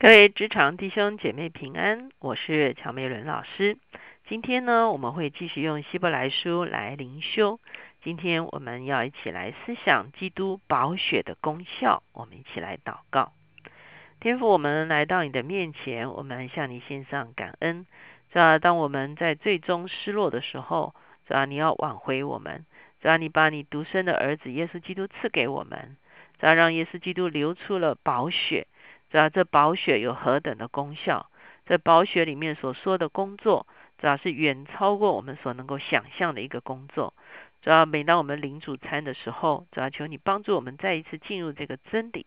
各位职场弟兄姐妹平安，我是乔美伦老师。今天呢，我们会继续用希伯来书来灵修。今天我们要一起来思想基督宝血的功效。我们一起来祷告。天父，我们来到你的面前，我们向你献上感恩。这当我们在最终失落的时候，这你要挽回我们。这你把你独生的儿子耶稣基督赐给我们，这让耶稣基督流出了宝血。知道这宝血有何等的功效？这宝血里面所说的工作，主要是远超过我们所能够想象的一个工作。主要每当我们领主餐的时候，主要求你帮助我们再一次进入这个真理，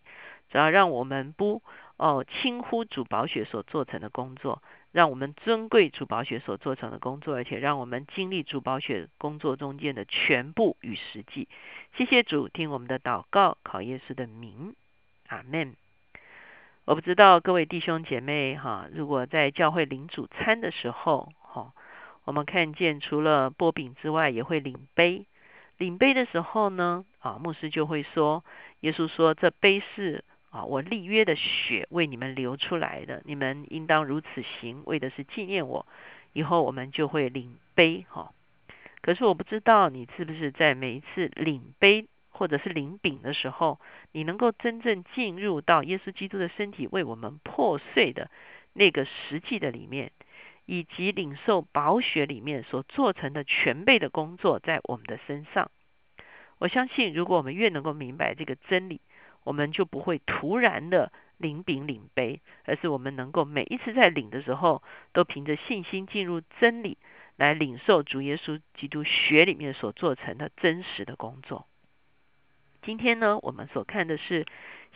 主要让我们不哦轻忽主宝血所做成的工作，让我们尊贵主宝血所做成的工作，而且让我们经历主宝血工作中间的全部与实际。谢谢主，听我们的祷告，考耶稣的名，阿门。我不知道各位弟兄姐妹哈，如果在教会领主餐的时候，哈，我们看见除了波饼之外，也会领杯。领杯的时候呢，啊，牧师就会说，耶稣说这杯是啊我立约的血为你们流出来的，你们应当如此行，为的是纪念我。以后我们就会领杯哈。可是我不知道你是不是在每一次领杯。或者是领饼的时候，你能够真正进入到耶稣基督的身体为我们破碎的那个实际的里面，以及领受宝血里面所做成的全备的工作在我们的身上。我相信，如果我们越能够明白这个真理，我们就不会突然的领饼领杯，而是我们能够每一次在领的时候，都凭着信心进入真理，来领受主耶稣基督血里面所做成的真实的工作。今天呢，我们所看的是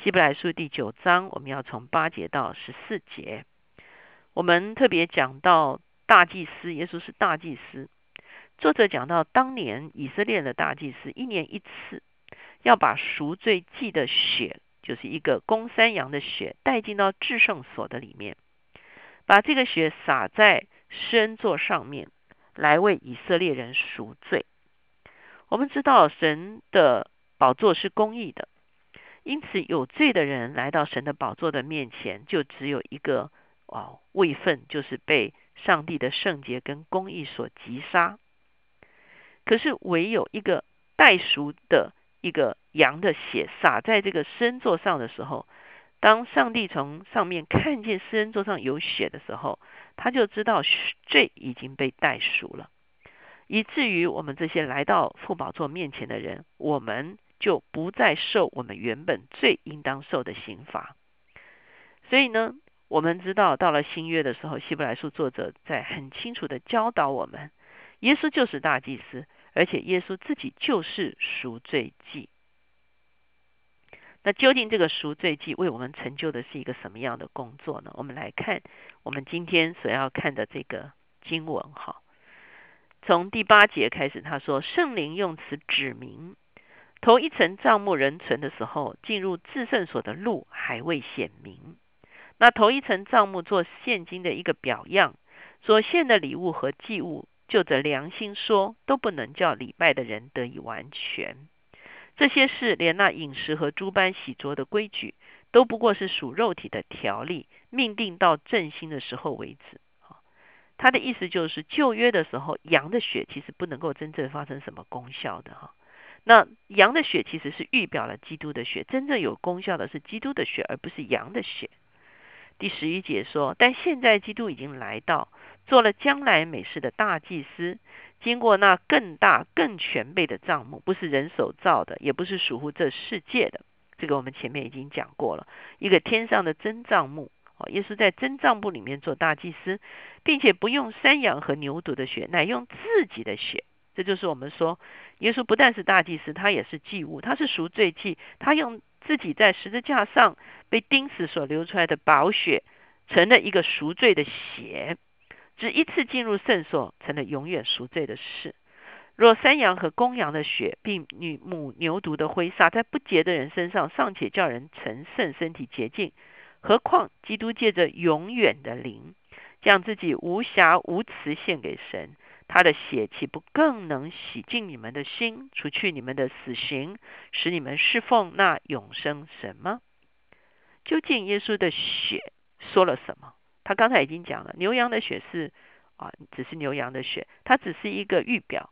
希伯来书第九章，我们要从八节到十四节。我们特别讲到大祭司，耶稣是大祭司。作者讲到当年以色列的大祭司，一年一次要把赎罪祭的血，就是一个公山羊的血，带进到至圣所的里面，把这个血洒在施恩座上面，来为以色列人赎罪。我们知道神的。宝座是公义的，因此有罪的人来到神的宝座的面前，就只有一个哦位份，就是被上帝的圣洁跟公义所击杀。可是唯有一个代赎的一个羊的血洒在这个施恩座上的时候，当上帝从上面看见施恩座上有血的时候，他就知道罪已经被代赎了，以至于我们这些来到父宝座面前的人，我们。就不再受我们原本最应当受的刑罚。所以呢，我们知道到了新约的时候，希伯来书作者在很清楚的教导我们，耶稣就是大祭司，而且耶稣自己就是赎罪祭。那究竟这个赎罪祭为我们成就的是一个什么样的工作呢？我们来看我们今天所要看的这个经文哈，从第八节开始，他说圣灵用词指明。头一层帐幕人存的时候，进入至圣所的路还未显明。那头一层帐幕做现今的一个表样，所献的礼物和祭物，就着良心说，都不能叫礼拜的人得以完全。这些事，连那饮食和诸般洗濯的规矩，都不过是属肉体的条例，命定到正心的时候为止。他的意思就是，旧约的时候，羊的血其实不能够真正发生什么功效的哈。那羊的血其实是预表了基督的血，真正有功效的是基督的血，而不是羊的血。第十一节说，但现在基督已经来到，做了将来美事的大祭司，经过那更大更全备的帐幕，不是人手造的，也不是属乎这世界的。这个我们前面已经讲过了，一个天上的真帐幕。哦，耶稣在真帐幕里面做大祭司，并且不用山羊和牛犊的血，乃用自己的血。这就是我们说，耶稣不但是大祭司，他也是祭物，他是赎罪祭，他用自己在十字架上被钉死所流出来的宝血，成了一个赎罪的血，只一次进入圣所，成了永远赎罪的事。若山羊和公羊的血，并女母牛犊的灰撒在不洁的人身上，尚且叫人成圣，身体洁净，何况基督借着永远的灵，将自己无瑕无疵献给神。他的血岂不更能洗净你们的心，除去你们的死刑，使你们侍奉那永生神吗？究竟耶稣的血说了什么？他刚才已经讲了，牛羊的血是啊，只是牛羊的血，它只是一个预表。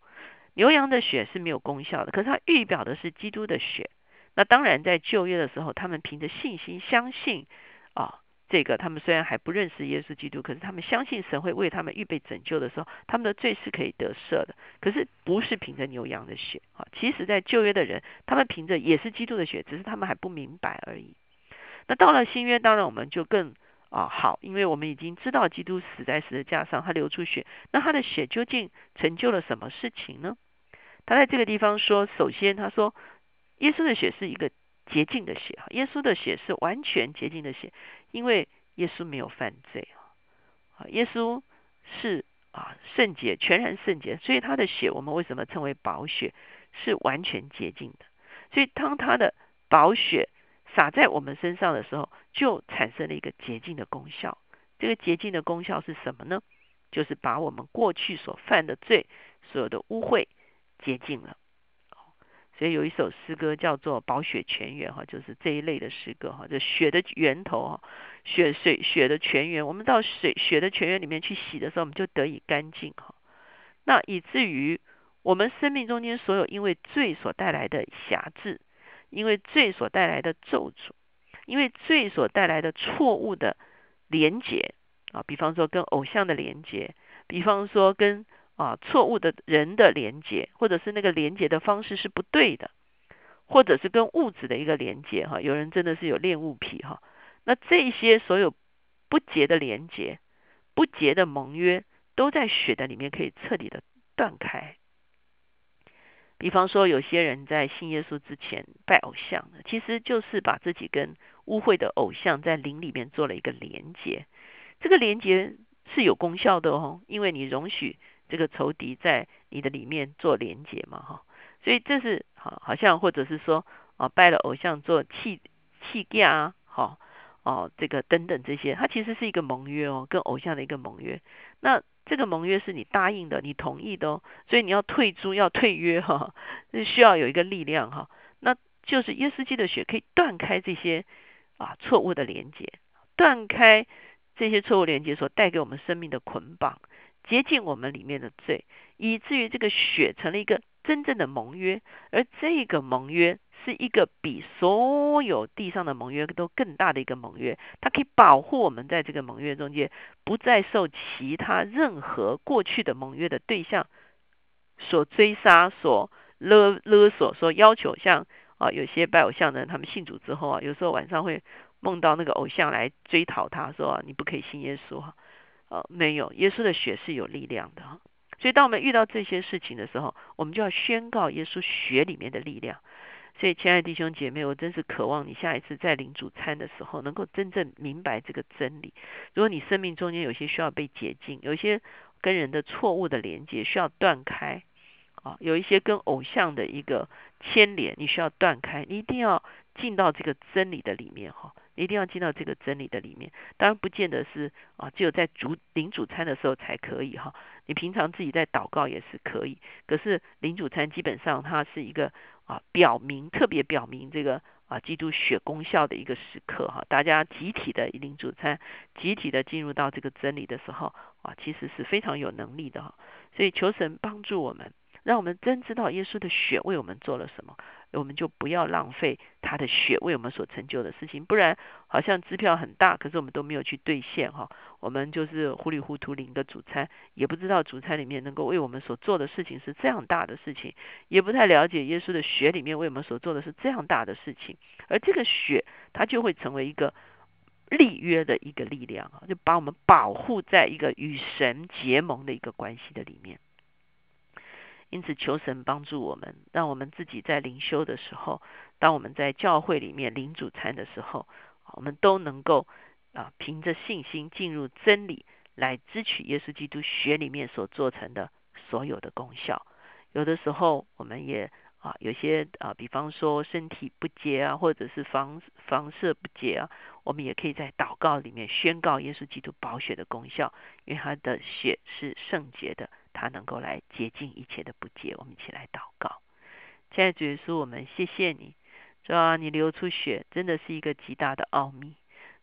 牛羊的血是没有功效的，可是它预表的是基督的血。那当然，在旧约的时候，他们凭着信心相信啊，这个他们虽然还不认识耶稣基督，可是他们相信神会为他们预备拯救的时候，他们的罪是可以得赦的。可是不是凭着牛羊的血啊，其实在旧约的人，他们凭着也是基督的血，只是他们还不明白而已。那到了新约，当然我们就更啊好，因为我们已经知道基督死在十字架上，他流出血，那他的血究竟成就了什么事情呢？他在这个地方说，首先他说。耶稣的血是一个洁净的血啊！耶稣的血是完全洁净的血，因为耶稣没有犯罪啊！耶稣是啊圣洁，全然圣洁，所以他的血我们为什么称为宝血？是完全洁净的。所以当他的宝血洒在我们身上的时候，就产生了一个洁净的功效。这个洁净的功效是什么呢？就是把我们过去所犯的罪、所有的污秽洁净了。所以有一首诗歌叫做《宝血泉源》哈，就是这一类的诗歌哈，就血的源头哈，血水血的泉源，我们到水血的泉源里面去洗的时候，我们就得以干净哈。那以至于我们生命中间所有因为罪所带来的瑕疵，因为罪所带来的咒诅，因为罪所带来的错误的连结啊，比方说跟偶像的连结，比方说跟。啊，错误的人的连接，或者是那个连接的方式是不对的，或者是跟物质的一个连接哈，有人真的是有恋物癖哈，那这些所有不洁的连接、不洁的盟约，都在血的里面可以彻底的断开。比方说，有些人在信耶稣之前拜偶像，其实就是把自己跟污秽的偶像在灵里面做了一个连接，这个连接是有功效的哦，因为你容许。这个仇敌在你的里面做连接嘛，哈，所以这是好，好像或者是说啊，拜了偶像做器器架啊，好哦，这个等等这些，它其实是一个盟约哦，跟偶像的一个盟约。那这个盟约是你答应的，你同意的哦，所以你要退租要退约哈，是需要有一个力量哈。那就是耶稣基的血可以断开这些啊错误的连接，断开这些错误连接所带给我们生命的捆绑。接近我们里面的罪，以至于这个血成了一个真正的盟约，而这个盟约是一个比所有地上的盟约都更大的一个盟约，它可以保护我们在这个盟约中间不再受其他任何过去的盟约的对象所追杀、所勒勒索、所要求。像啊，有些拜偶像的人，他们信主之后啊，有时候晚上会梦到那个偶像来追讨他，说你不可以信耶稣哈。呃，没有，耶稣的血是有力量的，所以当我们遇到这些事情的时候，我们就要宣告耶稣血里面的力量。所以，亲爱的弟兄姐妹，我真是渴望你下一次在领主餐的时候，能够真正明白这个真理。如果你生命中间有些需要被洁净，有些跟人的错误的连接需要断开，啊，有一些跟偶像的一个牵连，你需要断开，你一定要进到这个真理的里面，哈。一定要进到这个真理的里面，当然不见得是啊，只有在主领主餐的时候才可以哈。你平常自己在祷告也是可以，可是领主餐基本上它是一个啊，表明特别表明这个啊基督血功效的一个时刻哈。大家集体的领主餐，集体的进入到这个真理的时候啊，其实是非常有能力的哈。所以求神帮助我们。让我们真知道耶稣的血为我们做了什么，我们就不要浪费他的血为我们所成就的事情。不然，好像支票很大，可是我们都没有去兑现哈。我们就是糊里糊涂领个主餐，也不知道主餐里面能够为我们所做的事情是这样大的事情，也不太了解耶稣的血里面为我们所做的是这样大的事情。而这个血，它就会成为一个立约的一个力量啊，就把我们保护在一个与神结盟的一个关系的里面。因此，求神帮助我们，让我们自己在灵修的时候，当我们在教会里面领主餐的时候，我们都能够啊，凭着信心进入真理，来支取耶稣基督血里面所做成的所有的功效。有的时候，我们也啊，有些啊，比方说身体不洁啊，或者是房房舍不洁啊，我们也可以在祷告里面宣告耶稣基督宝血的功效，因为他的血是圣洁的。他能够来洁净一切的不洁，我们一起来祷告。亲爱的主耶稣，我们谢谢你，主啊，你流出血真的是一个极大的奥秘。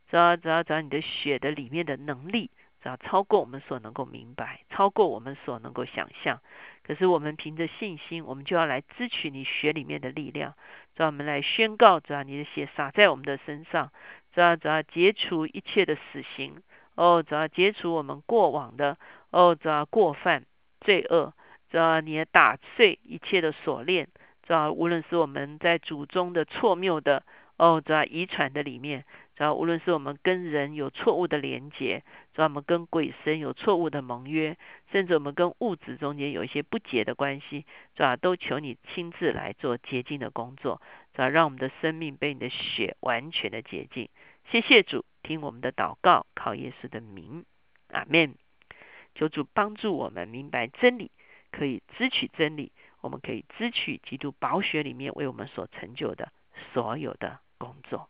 主要主要主要你的血的里面的能力，主要超过我们所能够明白，超过我们所能够想象。可是我们凭着信心，我们就要来支取你血里面的力量，主要我们来宣告，主要你的血洒在我们的身上，主要主要解除一切的死刑，哦，主要解除我们过往的，哦，主要过犯罪恶，主要你也打碎一切的锁链，主要无论是我们在祖宗的错谬的，哦，主要遗传的里面。主要无论是我们跟人有错误的连结，主要我们跟鬼神有错误的盟约，甚至我们跟物质中间有一些不洁的关系，主要都求你亲自来做洁净的工作，主要让我们的生命被你的血完全的洁净。谢谢主，听我们的祷告，靠耶稣的名，阿门。求主帮助我们明白真理，可以支取真理，我们可以支取基督宝血里面为我们所成就的所有的工作。